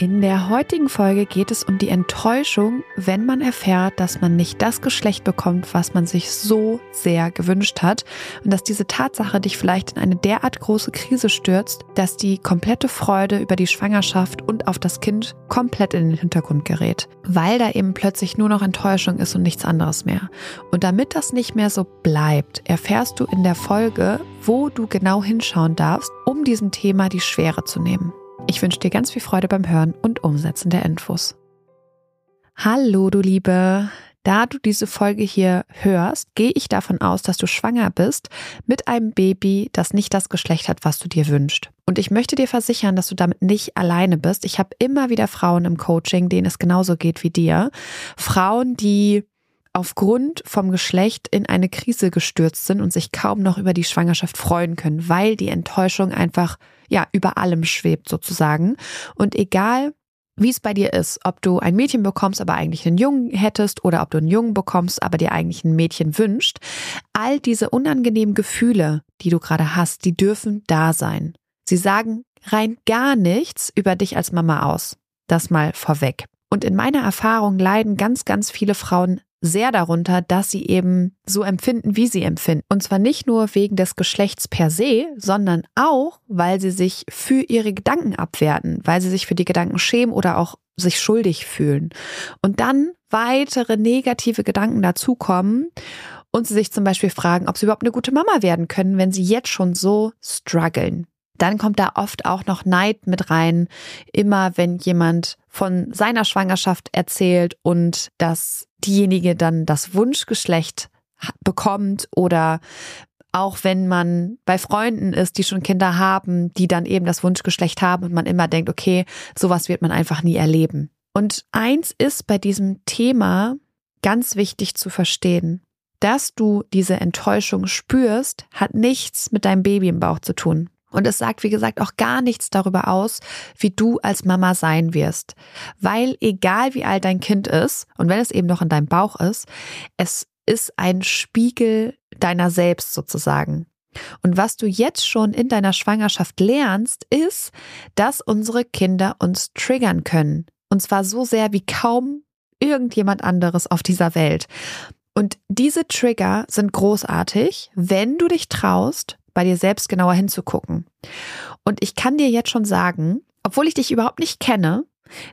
In der heutigen Folge geht es um die Enttäuschung, wenn man erfährt, dass man nicht das Geschlecht bekommt, was man sich so sehr gewünscht hat und dass diese Tatsache dich vielleicht in eine derart große Krise stürzt, dass die komplette Freude über die Schwangerschaft und auf das Kind komplett in den Hintergrund gerät, weil da eben plötzlich nur noch Enttäuschung ist und nichts anderes mehr. Und damit das nicht mehr so bleibt, erfährst du in der Folge, wo du genau hinschauen darfst, um diesem Thema die Schwere zu nehmen. Ich wünsche dir ganz viel Freude beim Hören und Umsetzen der Infos. Hallo, du Liebe. Da du diese Folge hier hörst, gehe ich davon aus, dass du schwanger bist mit einem Baby, das nicht das Geschlecht hat, was du dir wünschst. Und ich möchte dir versichern, dass du damit nicht alleine bist. Ich habe immer wieder Frauen im Coaching, denen es genauso geht wie dir. Frauen, die aufgrund vom Geschlecht in eine Krise gestürzt sind und sich kaum noch über die Schwangerschaft freuen können, weil die Enttäuschung einfach ja über allem schwebt sozusagen. Und egal, wie es bei dir ist, ob du ein Mädchen bekommst, aber eigentlich einen Jungen hättest oder ob du einen Jungen bekommst, aber dir eigentlich ein Mädchen wünscht, all diese unangenehmen Gefühle, die du gerade hast, die dürfen da sein. Sie sagen rein gar nichts über dich als Mama aus. Das mal vorweg. Und in meiner Erfahrung leiden ganz, ganz viele Frauen sehr darunter, dass sie eben so empfinden, wie sie empfinden. Und zwar nicht nur wegen des Geschlechts per se, sondern auch, weil sie sich für ihre Gedanken abwerten, weil sie sich für die Gedanken schämen oder auch sich schuldig fühlen. Und dann weitere negative Gedanken dazukommen und sie sich zum Beispiel fragen, ob sie überhaupt eine gute Mama werden können, wenn sie jetzt schon so strugglen. Dann kommt da oft auch noch Neid mit rein. Immer wenn jemand von seiner Schwangerschaft erzählt und dass diejenige dann das Wunschgeschlecht bekommt oder auch wenn man bei Freunden ist, die schon Kinder haben, die dann eben das Wunschgeschlecht haben und man immer denkt, okay, sowas wird man einfach nie erleben. Und eins ist bei diesem Thema ganz wichtig zu verstehen. Dass du diese Enttäuschung spürst, hat nichts mit deinem Baby im Bauch zu tun. Und es sagt, wie gesagt, auch gar nichts darüber aus, wie du als Mama sein wirst. Weil egal wie alt dein Kind ist, und wenn es eben noch in deinem Bauch ist, es ist ein Spiegel deiner selbst sozusagen. Und was du jetzt schon in deiner Schwangerschaft lernst, ist, dass unsere Kinder uns triggern können. Und zwar so sehr wie kaum irgendjemand anderes auf dieser Welt. Und diese Trigger sind großartig, wenn du dich traust, bei dir selbst genauer hinzugucken. Und ich kann dir jetzt schon sagen, obwohl ich dich überhaupt nicht kenne,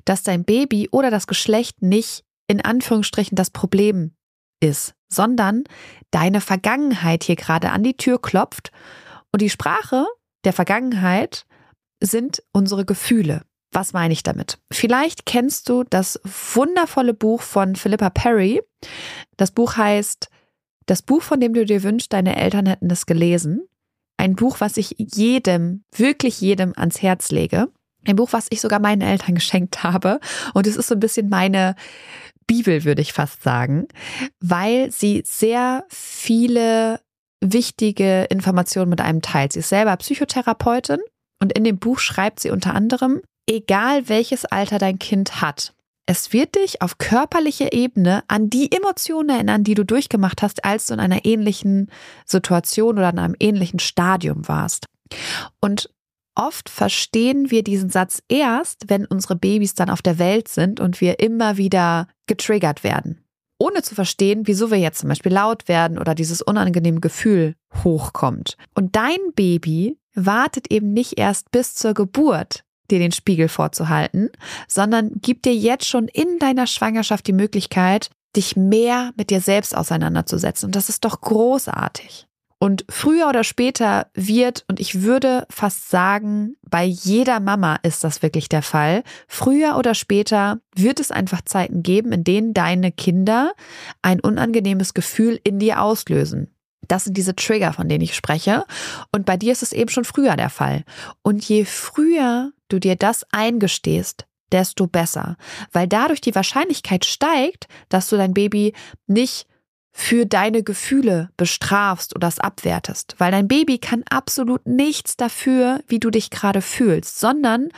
dass dein Baby oder das Geschlecht nicht in Anführungsstrichen das Problem ist, sondern deine Vergangenheit hier gerade an die Tür klopft. Und die Sprache der Vergangenheit sind unsere Gefühle. Was meine ich damit? Vielleicht kennst du das wundervolle Buch von Philippa Perry. Das Buch heißt Das Buch, von dem du dir wünschst, deine Eltern hätten es gelesen. Ein Buch, was ich jedem, wirklich jedem ans Herz lege. Ein Buch, was ich sogar meinen Eltern geschenkt habe. Und es ist so ein bisschen meine Bibel, würde ich fast sagen, weil sie sehr viele wichtige Informationen mit einem teilt. Sie ist selber Psychotherapeutin und in dem Buch schreibt sie unter anderem, egal welches Alter dein Kind hat, es wird dich auf körperlicher Ebene an die Emotionen erinnern, die du durchgemacht hast, als du in einer ähnlichen Situation oder in einem ähnlichen Stadium warst. Und oft verstehen wir diesen Satz erst, wenn unsere Babys dann auf der Welt sind und wir immer wieder getriggert werden. Ohne zu verstehen, wieso wir jetzt zum Beispiel laut werden oder dieses unangenehme Gefühl hochkommt. Und dein Baby wartet eben nicht erst bis zur Geburt, dir den Spiegel vorzuhalten, sondern gibt dir jetzt schon in deiner Schwangerschaft die Möglichkeit, dich mehr mit dir selbst auseinanderzusetzen. Und das ist doch großartig. Und früher oder später wird, und ich würde fast sagen, bei jeder Mama ist das wirklich der Fall, früher oder später wird es einfach Zeiten geben, in denen deine Kinder ein unangenehmes Gefühl in dir auslösen. Das sind diese Trigger, von denen ich spreche. Und bei dir ist es eben schon früher der Fall. Und je früher du dir das eingestehst, desto besser, weil dadurch die Wahrscheinlichkeit steigt, dass du dein Baby nicht für deine Gefühle bestrafst oder es abwertest, weil dein Baby kann absolut nichts dafür, wie du dich gerade fühlst, sondern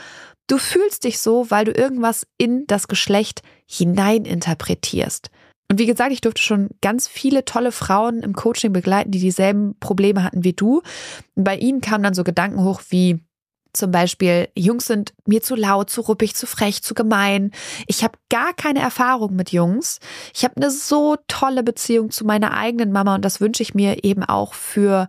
du fühlst dich so, weil du irgendwas in das Geschlecht hineininterpretierst. Und wie gesagt, ich durfte schon ganz viele tolle Frauen im Coaching begleiten, die dieselben Probleme hatten wie du. Und bei ihnen kamen dann so Gedanken hoch wie, zum Beispiel, Jungs sind mir zu laut, zu ruppig, zu frech, zu gemein. Ich habe gar keine Erfahrung mit Jungs. Ich habe eine so tolle Beziehung zu meiner eigenen Mama und das wünsche ich mir eben auch für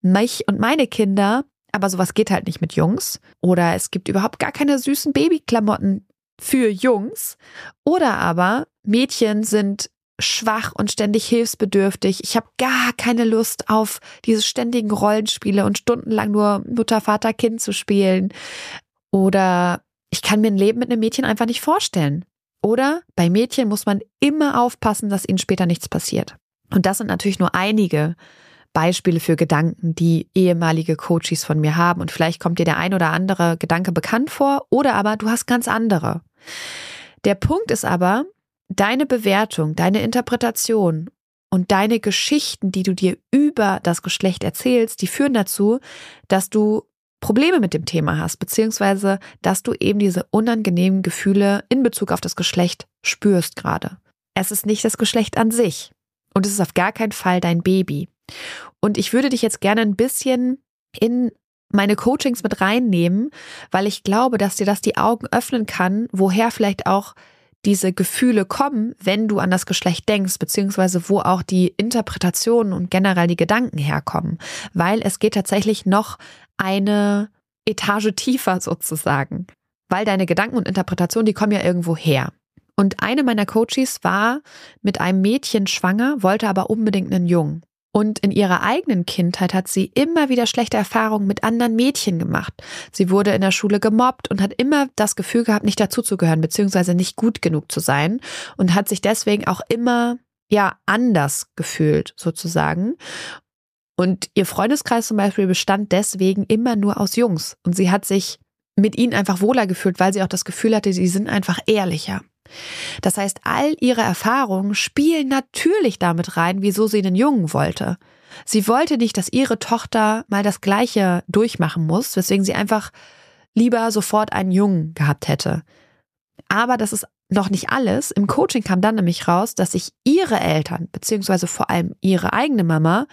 mich und meine Kinder. Aber sowas geht halt nicht mit Jungs. Oder es gibt überhaupt gar keine süßen Babyklamotten für Jungs. Oder aber Mädchen sind schwach und ständig hilfsbedürftig. Ich habe gar keine Lust auf diese ständigen Rollenspiele und stundenlang nur Mutter, Vater, Kind zu spielen. Oder ich kann mir ein Leben mit einem Mädchen einfach nicht vorstellen. Oder bei Mädchen muss man immer aufpassen, dass ihnen später nichts passiert. Und das sind natürlich nur einige Beispiele für Gedanken, die ehemalige Coaches von mir haben. Und vielleicht kommt dir der ein oder andere Gedanke bekannt vor oder aber du hast ganz andere. Der Punkt ist aber, deine Bewertung, deine Interpretation und deine Geschichten, die du dir über das Geschlecht erzählst, die führen dazu, dass du Probleme mit dem Thema hast, beziehungsweise dass du eben diese unangenehmen Gefühle in Bezug auf das Geschlecht spürst gerade. Es ist nicht das Geschlecht an sich und es ist auf gar keinen Fall dein Baby. Und ich würde dich jetzt gerne ein bisschen in meine Coachings mit reinnehmen, weil ich glaube, dass dir das die Augen öffnen kann, woher vielleicht auch diese Gefühle kommen, wenn du an das Geschlecht denkst, beziehungsweise wo auch die Interpretationen und generell die Gedanken herkommen, weil es geht tatsächlich noch eine Etage tiefer sozusagen, weil deine Gedanken und Interpretationen, die kommen ja irgendwo her. Und eine meiner Coaches war mit einem Mädchen schwanger, wollte aber unbedingt einen Jungen. Und in ihrer eigenen Kindheit hat sie immer wieder schlechte Erfahrungen mit anderen Mädchen gemacht. Sie wurde in der Schule gemobbt und hat immer das Gefühl gehabt, nicht dazuzugehören, beziehungsweise nicht gut genug zu sein und hat sich deswegen auch immer, ja, anders gefühlt, sozusagen. Und ihr Freundeskreis zum Beispiel bestand deswegen immer nur aus Jungs. Und sie hat sich mit ihnen einfach wohler gefühlt, weil sie auch das Gefühl hatte, sie sind einfach ehrlicher. Das heißt, all ihre Erfahrungen spielen natürlich damit rein, wieso sie einen Jungen wollte. Sie wollte nicht, dass ihre Tochter mal das Gleiche durchmachen muss, weswegen sie einfach lieber sofort einen Jungen gehabt hätte. Aber das ist noch nicht alles. Im Coaching kam dann nämlich raus, dass sich ihre Eltern, beziehungsweise vor allem ihre eigene Mama,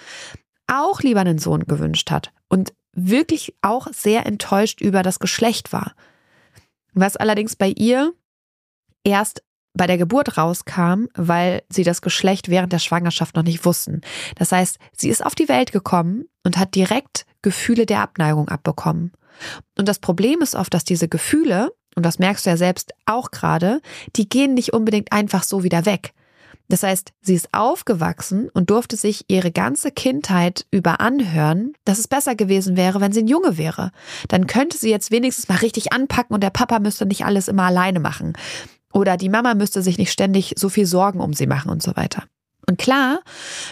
auch lieber einen Sohn gewünscht hat und wirklich auch sehr enttäuscht über das Geschlecht war. Was allerdings bei ihr erst bei der Geburt rauskam, weil sie das Geschlecht während der Schwangerschaft noch nicht wussten. Das heißt, sie ist auf die Welt gekommen und hat direkt Gefühle der Abneigung abbekommen. Und das Problem ist oft, dass diese Gefühle, und das merkst du ja selbst auch gerade, die gehen nicht unbedingt einfach so wieder weg. Das heißt, sie ist aufgewachsen und durfte sich ihre ganze Kindheit über anhören, dass es besser gewesen wäre, wenn sie ein Junge wäre. Dann könnte sie jetzt wenigstens mal richtig anpacken und der Papa müsste nicht alles immer alleine machen. Oder die Mama müsste sich nicht ständig so viel Sorgen um sie machen und so weiter. Und klar,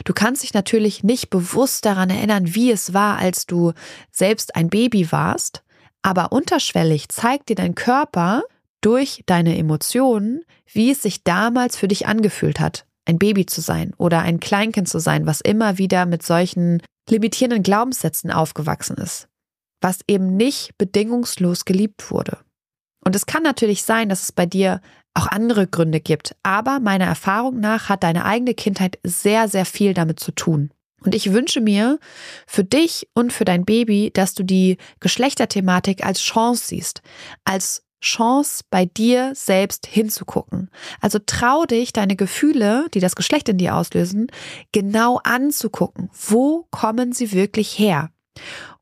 du kannst dich natürlich nicht bewusst daran erinnern, wie es war, als du selbst ein Baby warst, aber unterschwellig zeigt dir dein Körper durch deine Emotionen, wie es sich damals für dich angefühlt hat, ein Baby zu sein oder ein Kleinkind zu sein, was immer wieder mit solchen limitierenden Glaubenssätzen aufgewachsen ist, was eben nicht bedingungslos geliebt wurde. Und es kann natürlich sein, dass es bei dir auch andere Gründe gibt. Aber meiner Erfahrung nach hat deine eigene Kindheit sehr, sehr viel damit zu tun. Und ich wünsche mir für dich und für dein Baby, dass du die Geschlechterthematik als Chance siehst, als Chance bei dir selbst hinzugucken. Also trau dich, deine Gefühle, die das Geschlecht in dir auslösen, genau anzugucken. Wo kommen sie wirklich her?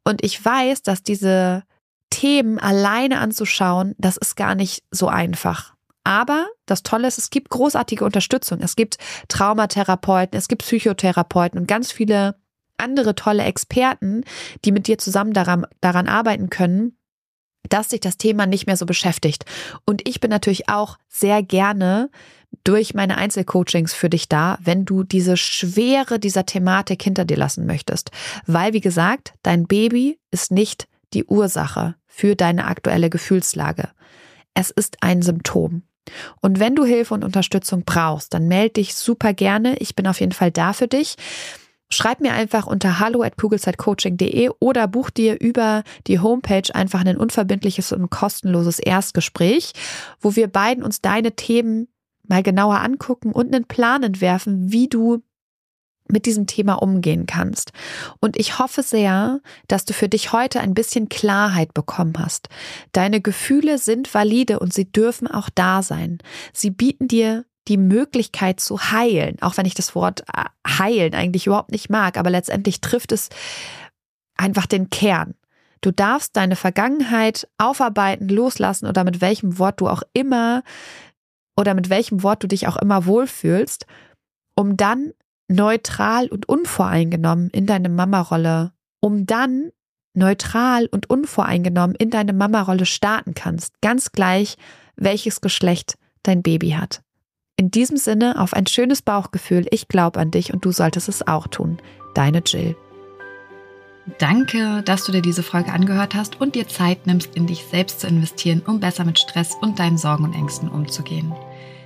Und ich weiß, dass diese Themen alleine anzuschauen, das ist gar nicht so einfach. Aber das Tolle ist, es gibt großartige Unterstützung. Es gibt Traumatherapeuten, es gibt Psychotherapeuten und ganz viele andere tolle Experten, die mit dir zusammen daran, daran arbeiten können, dass sich das Thema nicht mehr so beschäftigt. Und ich bin natürlich auch sehr gerne durch meine Einzelcoachings für dich da, wenn du diese Schwere dieser Thematik hinter dir lassen möchtest. Weil, wie gesagt, dein Baby ist nicht die Ursache für deine aktuelle Gefühlslage. Es ist ein Symptom. Und wenn du Hilfe und Unterstützung brauchst, dann melde dich super gerne. Ich bin auf jeden Fall da für dich. Schreib mir einfach unter hallo at kugelzeitcoaching.de oder buch dir über die Homepage einfach ein unverbindliches und kostenloses Erstgespräch, wo wir beiden uns deine Themen mal genauer angucken und einen Plan entwerfen, wie du mit diesem Thema umgehen kannst. Und ich hoffe sehr, dass du für dich heute ein bisschen Klarheit bekommen hast. Deine Gefühle sind valide und sie dürfen auch da sein. Sie bieten dir die Möglichkeit zu heilen, auch wenn ich das Wort äh, heilen eigentlich überhaupt nicht mag, aber letztendlich trifft es einfach den Kern. Du darfst deine Vergangenheit aufarbeiten, loslassen oder mit welchem Wort du auch immer oder mit welchem Wort du dich auch immer wohlfühlst, um dann neutral und unvoreingenommen in deine Mama-Rolle, um dann neutral und unvoreingenommen in deine Mama-Rolle starten kannst, ganz gleich, welches Geschlecht dein Baby hat. In diesem Sinne auf ein schönes Bauchgefühl, ich glaube an dich und du solltest es auch tun. Deine Jill. Danke, dass du dir diese Folge angehört hast und dir Zeit nimmst, in dich selbst zu investieren, um besser mit Stress und deinen Sorgen und Ängsten umzugehen.